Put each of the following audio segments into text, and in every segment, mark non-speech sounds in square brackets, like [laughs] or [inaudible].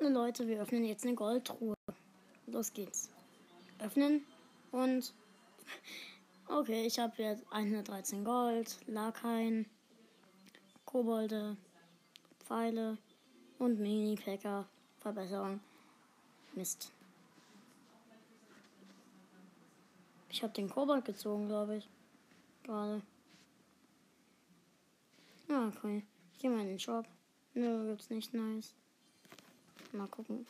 Und Leute, wir öffnen jetzt eine Goldtruhe. Los geht's. Öffnen und. Okay, ich habe jetzt 113 Gold, Lakaien, Kobolde, Pfeile und Mini-Packer. Verbesserung. Mist. Ich habe den Kobold gezogen, glaube ich. Gerade. Ja, okay. Ich gehe mal in den Shop. Nö, gibt's nicht nice. Mal gucken.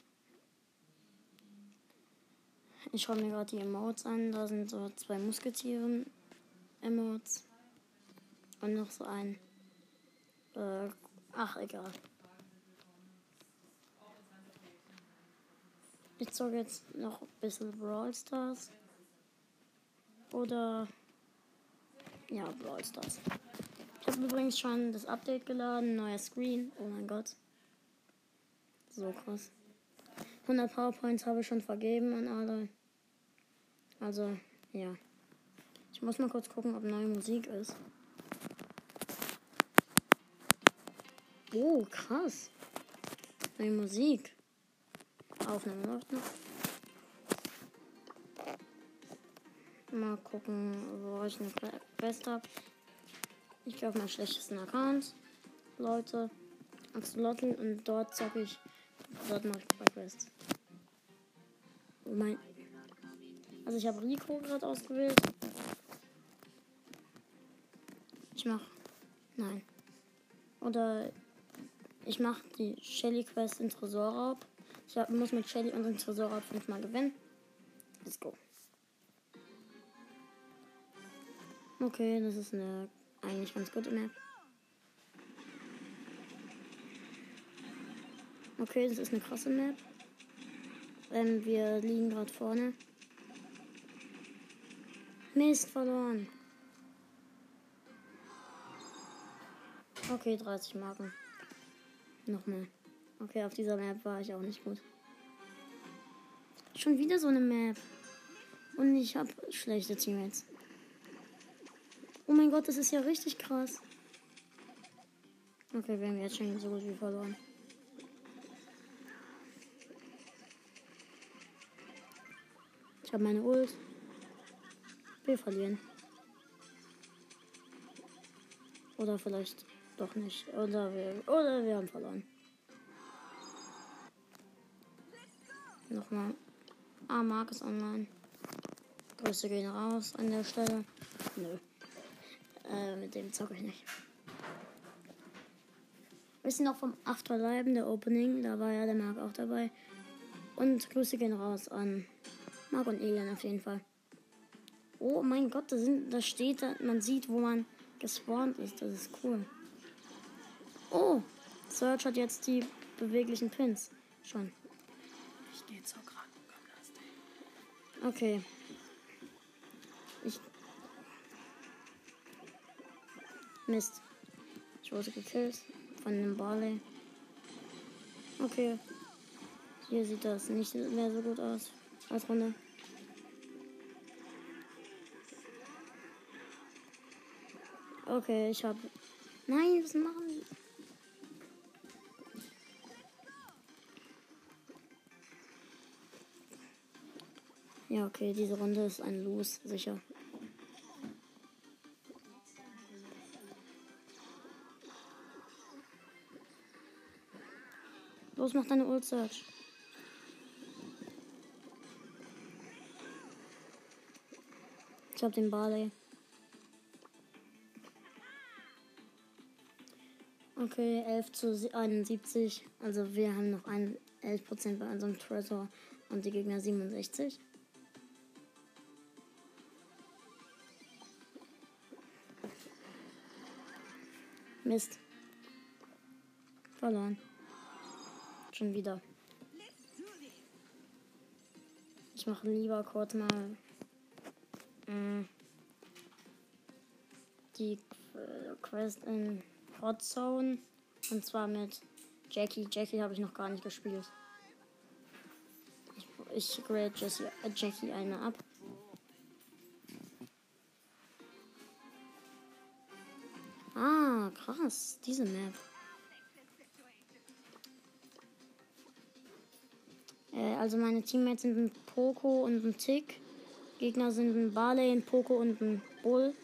Ich schaue mir gerade die Emotes an. Da sind so zwei Musketieren-Emotes. Und noch so ein. Äh, ach, egal. Ich zocke jetzt noch ein bisschen Brawl Stars. Oder. Ja, Brawl Stars. Ich habe übrigens schon das Update geladen. Neuer Screen. Oh mein Gott. So krass. 100 PowerPoints habe ich schon vergeben an alle. Also, ja. Ich muss mal kurz gucken, ob neue Musik ist. Oh, krass. Neue Musik. Aufnahme läuft noch. Mal gucken, wo ich eine Quest habe. Ich gehe auf meinen schlechtesten Account. Leute. Axolotl und dort zocke ich. Dort mache ich zwei Quests. Mein, also ich habe Rico gerade ausgewählt. Ich mach. Nein. Oder ich mache die Shelly Quest in Tresorraub. Ich hab, muss mit Shelly und dem Tresorraub fünfmal gewinnen. Let's go. Okay, das ist eine eigentlich ganz gute Map. Okay, das ist eine krasse Map. Ähm, wir liegen gerade vorne. Mist, verloren. Okay, 30 Marken. Nochmal. Okay, auf dieser Map war ich auch nicht gut. Schon wieder so eine Map. Und ich habe schlechte Teammates. Oh mein Gott, das ist ja richtig krass. Okay, wir haben jetzt schon so gut wie verloren. Ich habe meine Ult. Wir verlieren. Oder vielleicht doch nicht. Oder wir, oder wir haben verloren. Nochmal. Ah, Mark ist online. Grüße gehen raus an der Stelle. Nö. Äh, mit dem zocke ich nicht. Wissen noch vom Afterleiben, der Opening. Da war ja der Mark auch dabei. Und Grüße gehen raus an Mark und Elian auf jeden Fall. Oh mein Gott, da, sind, da steht, da, man sieht, wo man gespawnt ist. Das ist cool. Oh, Search hat jetzt die beweglichen Pins. Schon. Ich gehe zur Krankenkasse. Okay. Ich. Mist. Ich wurde gekillt von einem Barley. Okay. Hier sieht das nicht mehr so gut aus als Runde. Okay, ich hab. Nein, was machen die? Ja, okay, diese Runde ist ein Los, sicher. Los, mach deine Ult Ich hab den Barley. Okay, 11 zu 71. Also wir haben noch ein 11% bei unserem Treasure und die Gegner 67. Mist. Verloren. Schon wieder. Ich mache lieber kurz mal die äh, Quest in Hot Zone. Und zwar mit Jackie. Jackie habe ich noch gar nicht gespielt. Ich, ich grade Jessie, äh, Jackie eine ab. Ah, krass. Diese Map. Äh, also meine Teammates sind ein Poco und ein Tick. Gegner sind ein Barley, ein Poco und ein Bull.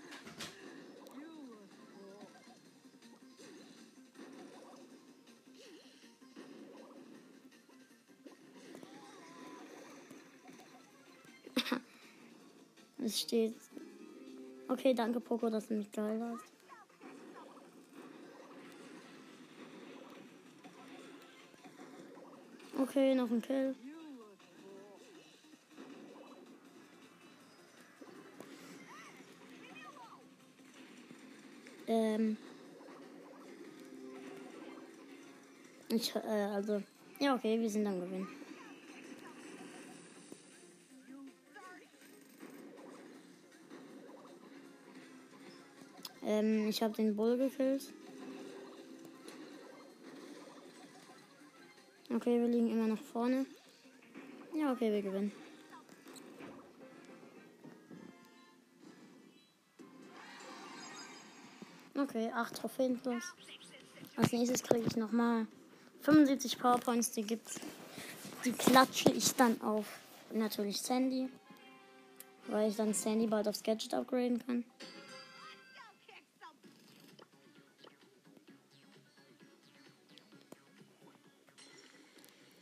[laughs] es steht. Okay, danke Poco, dass du mich geil hast. Okay, noch ein Kill. Ähm. Ich, äh, also. Ja, okay, wir sind am Gewinn. Ähm, ich habe den Bull gekillt. Okay, wir liegen immer noch vorne. Ja, okay, wir gewinnen. Okay, 8 Trophäen plus. Als nächstes kriege ich nochmal 75 Powerpoints, die gibt's. Die klatsche ich dann auf natürlich Sandy. Weil ich dann Sandy bald aufs Gadget upgraden kann.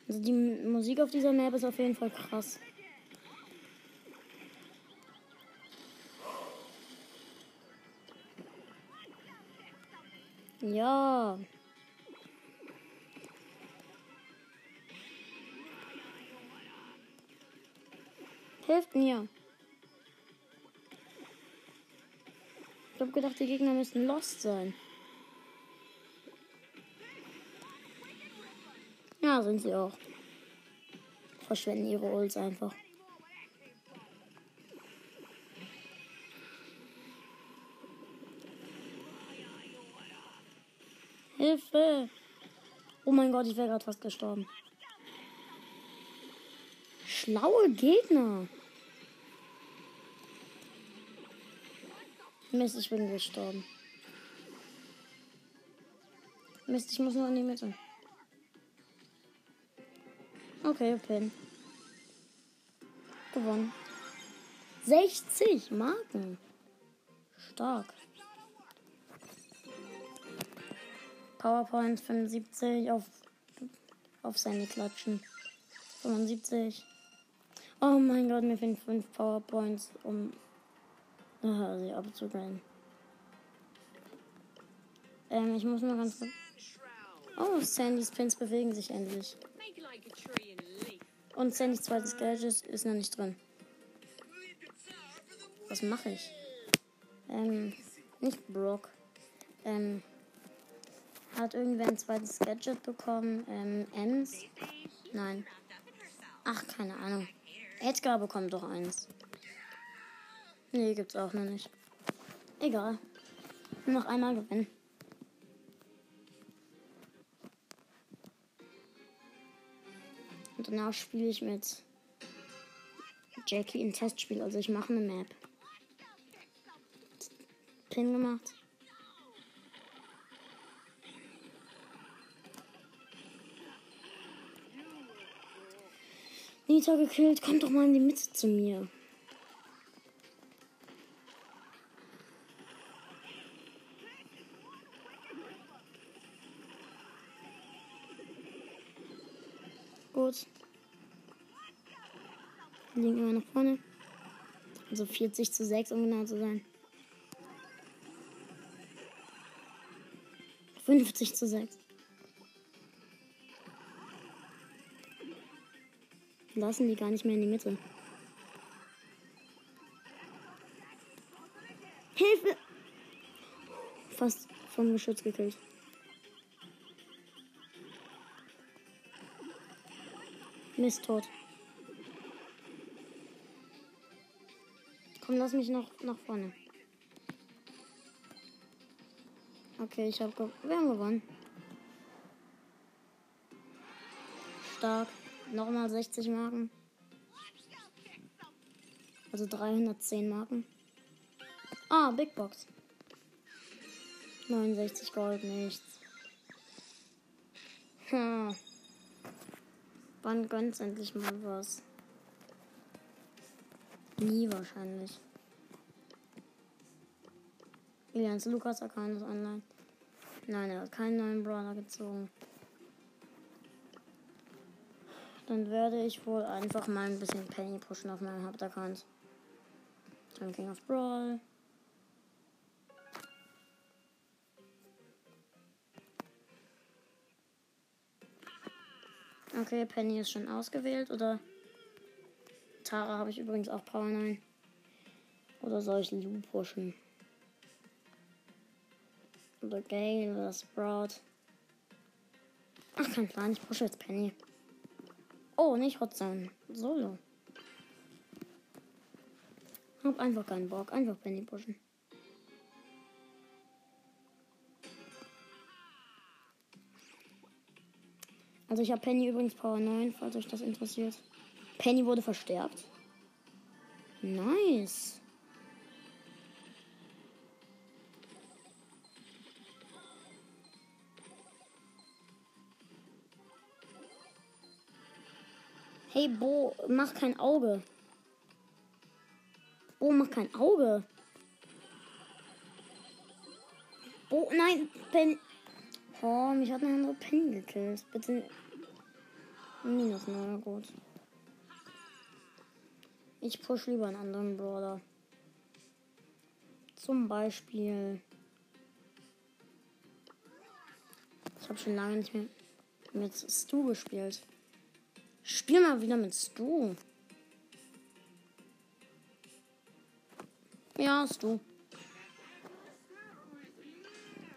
Also die Musik auf dieser Map ist auf jeden Fall krass. Ja. Hilft mir. Ich hab gedacht, die Gegner müssten lost sein. Ja, sind sie auch. Verschwenden ihre Ults einfach. Hilfe! Oh mein Gott, ich wäre gerade fast gestorben. Schlaue Gegner. Mist, ich bin gestorben. Mist, ich muss nur in die Mitte. Okay, Pin. Gewonnen. 60 Marken. Stark. PowerPoint 75 auf, auf seine Klatschen. 75. Oh mein Gott, mir fehlen 5 PowerPoints, um ah, sie abzugraden. Ähm, ich muss mal ganz. Oh, Sandys Pins bewegen sich endlich. Und Sandys zweites Gadget ist noch nicht drin. Was mache ich? Ähm, nicht Brock. Ähm, hat irgendwer ein zweites Gadget bekommen? Ähm, Ems? Nein. Ach, keine Ahnung. Edgar bekommt doch eins. Nee, gibt's auch noch nicht. Egal. Noch einmal gewinnen. Und danach spiele ich mit Jackie ein Testspiel. Also ich mache eine Map. Pin gemacht. Nita gekillt. Kommt doch mal in die Mitte zu mir. Gut. Liegen immer nach vorne. Also 40 zu 6, um genau zu sein. 50 zu 6. lassen die gar nicht mehr in die Mitte. Hilfe! Fast vom Geschütz gekillt. Mist tot. Komm, lass mich noch nach vorne. Okay, ich habe wir haben gewonnen. Stark. Nochmal 60 Marken. Also 310 Marken. Ah, Big Box. 69 Gold, nichts. Hm. Wann gönnt's endlich mal was? Nie wahrscheinlich. Elians Lukas Account ist online. Nein, er hat keinen neuen Brawler gezogen. Dann werde ich wohl einfach mal ein bisschen Penny pushen auf meinem Hauptaccount. Dann King of Brawl. Okay, Penny ist schon ausgewählt, oder? Tara habe ich übrigens auch Power 9. Oder soll ich Lu pushen? Oder Gale oder Sprout. Ach, kein Plan, ich pushe jetzt Penny. Oh, nicht Hotzone. Solo. Hab einfach keinen Bock. Einfach Penny pushen. Also ich habe Penny übrigens Power 9, falls euch das interessiert. Penny wurde verstärkt. Nice. Hey Bo, mach kein Auge. Bo, mach kein Auge. Bo, nein, Penny. Oh, mich hat eine andere Penny gekillt. Bitte. Minus 9, gut. Ich push lieber einen anderen Brawler. Zum Beispiel. Ich habe schon lange nicht mehr mit Stu gespielt. Spiel mal wieder mit Stu. Ja, Stu.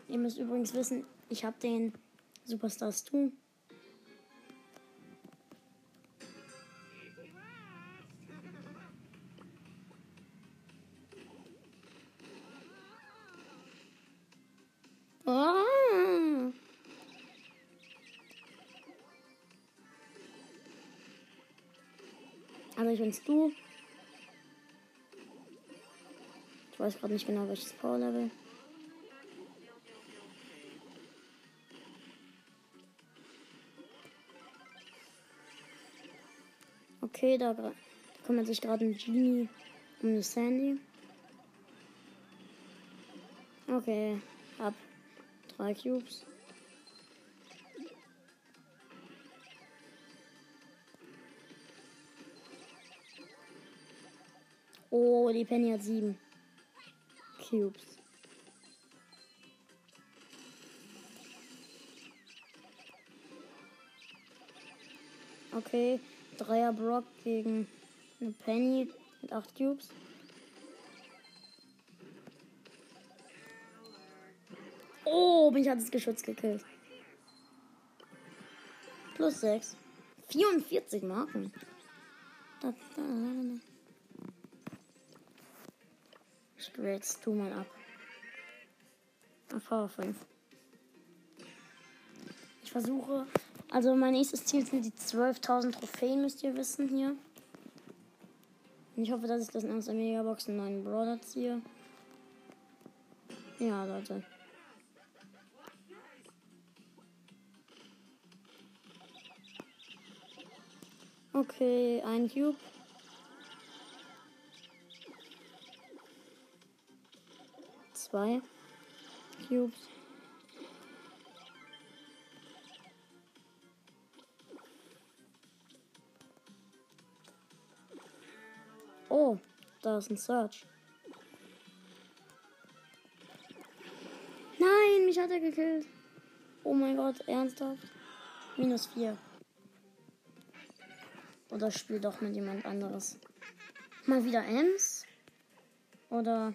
Ihr müsst übrigens wissen, ich habe den Superstar Stu. Bin's du. Ich weiß gerade nicht genau welches Power Level. Okay, da, da kümmert sich gerade ein Genie um eine Sandy. Okay, ab drei Cubes. Oh, die Penny hat sieben Cubes. Okay, Dreier Brock gegen eine Penny mit acht Cubes. Oh, mich hat das Geschütz gekillt. Plus 6. 44 Marken. Da, da, da. Ich gebe jetzt tu mal ab. Auf Power 5. Ich versuche. Also mein nächstes Ziel sind die 12.000 Trophäen, müsst ihr wissen hier. Und ich hoffe, dass ich das in der Megabox einen neuen Brawler ziehe. Ja, Leute. Okay, ein Cube. Zwei Cubes. Oh, da ist ein Search. Nein, mich hat er gekillt. Oh mein Gott, ernsthaft? Minus vier. Oder spiel doch mit jemand anderes. Mal wieder Ems? Oder.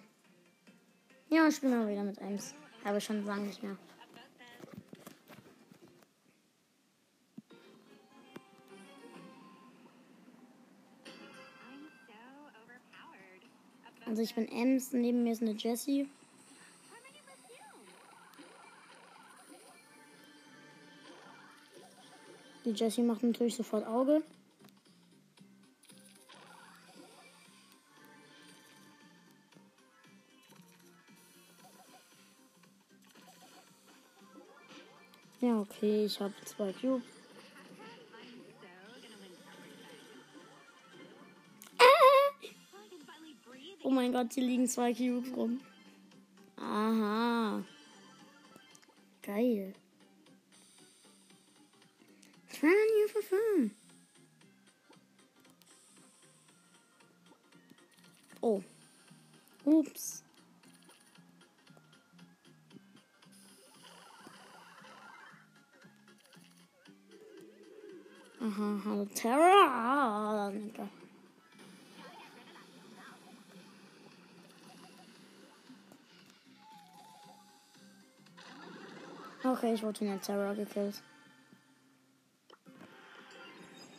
Ja, ich spiele mal wieder mit Ems. Ich schon lange nicht mehr. Also ich bin Ems, neben mir ist eine Jessie. Die Jessie macht natürlich sofort Auge. Okay, ich habe zwei Cube. Ah! Oh mein Gott, hier liegen zwei Cubes rum. Aha. Geil. Fun, you for fun. Oh. Ups. Aha, hallo danke. Okay, ich wurde von der Terror gekillt.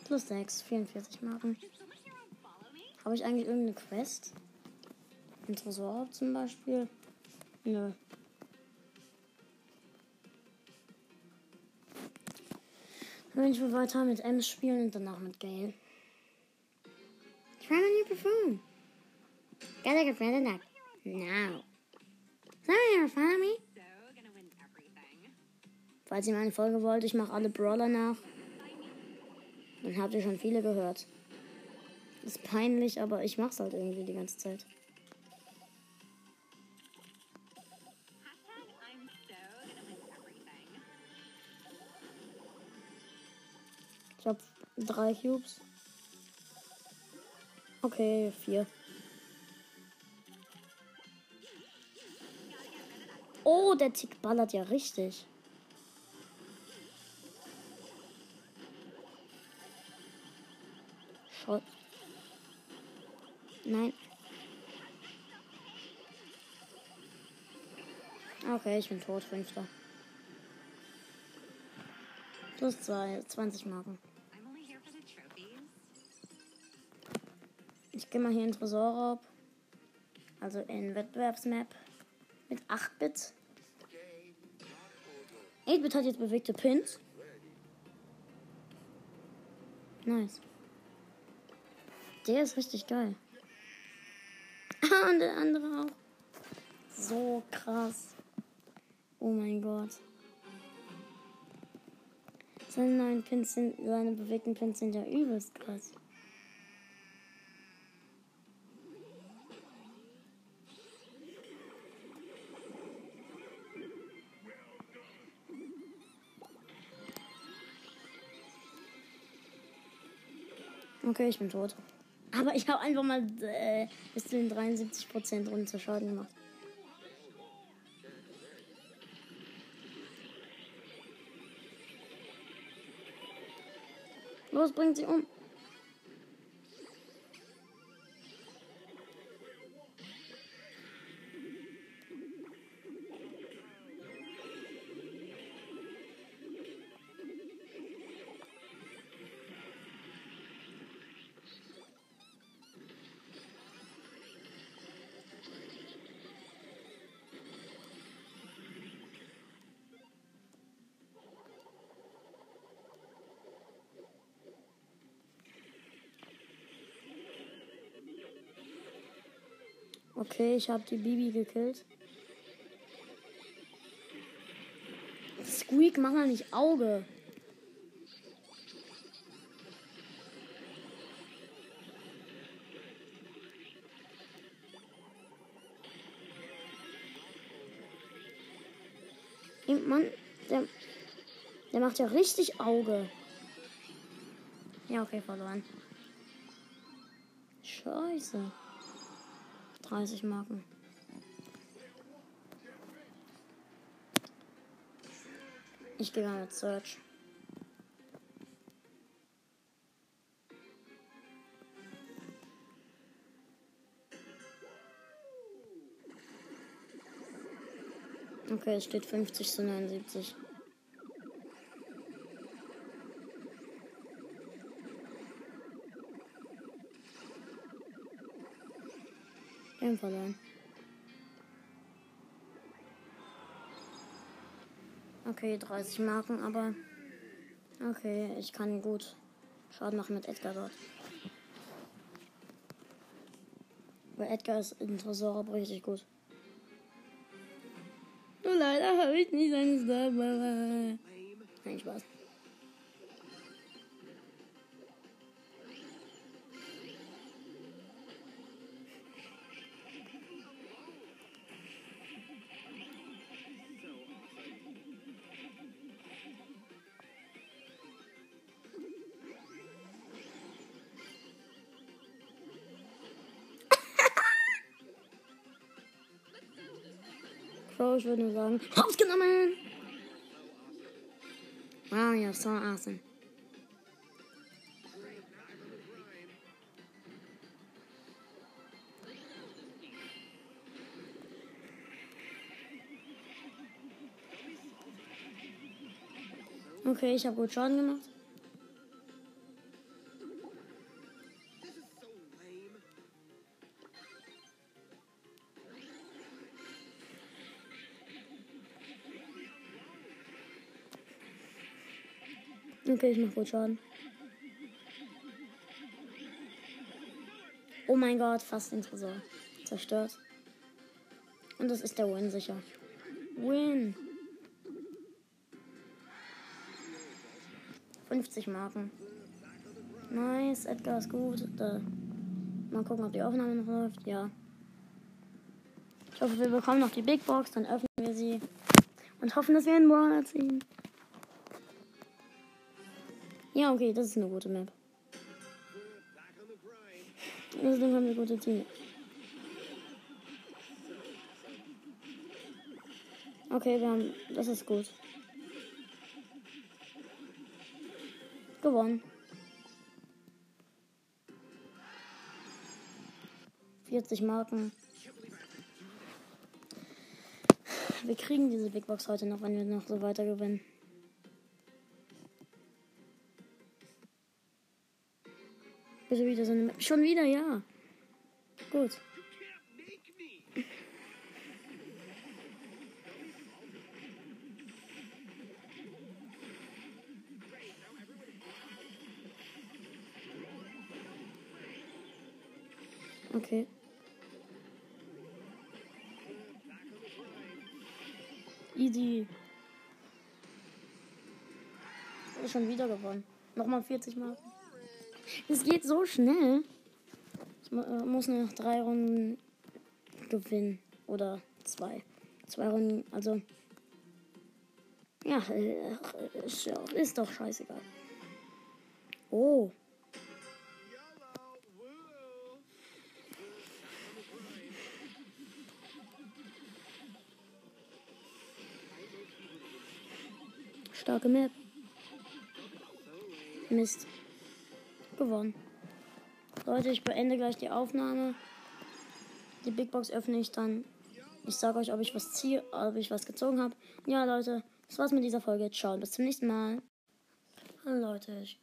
Plus 6, 44 Marken. Habe ich eigentlich irgendeine Quest? Ein Tresor zum Beispiel? Nö. Dann ich will weiter mit Ems spielen und danach mit Gale. Try my new perfume. Gotta get rid of that now. Sorry, you're follow me. Falls ihr meine Folge wollt, ich mache alle Brawler nach. Dann habt ihr schon viele gehört. Ist peinlich, aber ich mach's halt irgendwie die ganze Zeit. Drei Cubes. Okay, vier. Oh, der Tick ballert ja richtig. Schau. Nein. Okay, ich bin tot, fünfter. Plus zwei, 20 Marken. Gehe mal hier in Tresorraub. Also in Wettbewerbsmap. Mit 8-Bit. 8-Bit hat jetzt bewegte Pins. Nice. Der ist richtig geil. [laughs] Ah, und der andere auch. So krass. Oh mein Gott. Seine neuen Pins sind, seine bewegten Pins sind ja übelst krass. Okay, ich bin tot. Aber ich habe einfach mal äh, bis zu den 73% runter Schaden gemacht. Los, bringt sie um. Okay, ich habe die Bibi gekillt. Squeak, mach mal nicht Auge. Mann, der, der macht ja richtig Auge. Ja, okay, verloren. Scheiße. 30 Marken. Ich gehe mal mit Search. Okay, es steht 50 zu 79. Wir verloren. Okay, 30 Marken, aber okay, ich kann gut Schaden machen mit Edgar dort. Weil Edgar ist in Tresor richtig gut. Nur leider habe ich nicht seine Star. Nein, Spaß. Bro, ich würde nur sagen, aufgenommen! Wow, you're so awesome. Okay, ich habe gut Schaden gemacht. Okay, ich mach gut Schaden. Oh mein Gott, fast den Tresor. Zerstört. Und das ist der Win sicher. Win. 50 Marken. Nice, Edgar ist gut. Da. Mal gucken, ob die Aufnahme noch läuft. Ja. Ich hoffe, wir bekommen noch die Big Box, dann öffnen wir sie. Und hoffen, dass wir einen Brawler ziehen. Ja, okay, das ist eine gute Map. Deswegen haben wir gute Team. Okay, wir haben. Das ist gut. Gewonnen. 40 Marken. Wir kriegen diese Big Box heute noch, wenn wir noch so weiter gewinnen. Bitte wieder so eine. Schon wieder, ja. Gut. Okay. Easy. Schon wieder gewonnen. Nochmal 40 Marken. Es geht so schnell. Ich äh, muss nur noch drei Runden gewinnen. Oder zwei. Zwei Runden, also. Ja, äh, ist, ist doch scheißegal. Oh. Starke Map. Mist gewonnen. Leute, ich beende gleich die Aufnahme. Die Big Box öffne ich dann. Ich sage euch, ob ich was ziehe, ob ich was gezogen habe. Ja, Leute, das war's mit dieser Folge. Ciao, bis zum nächsten Mal. Hallo Leute, ich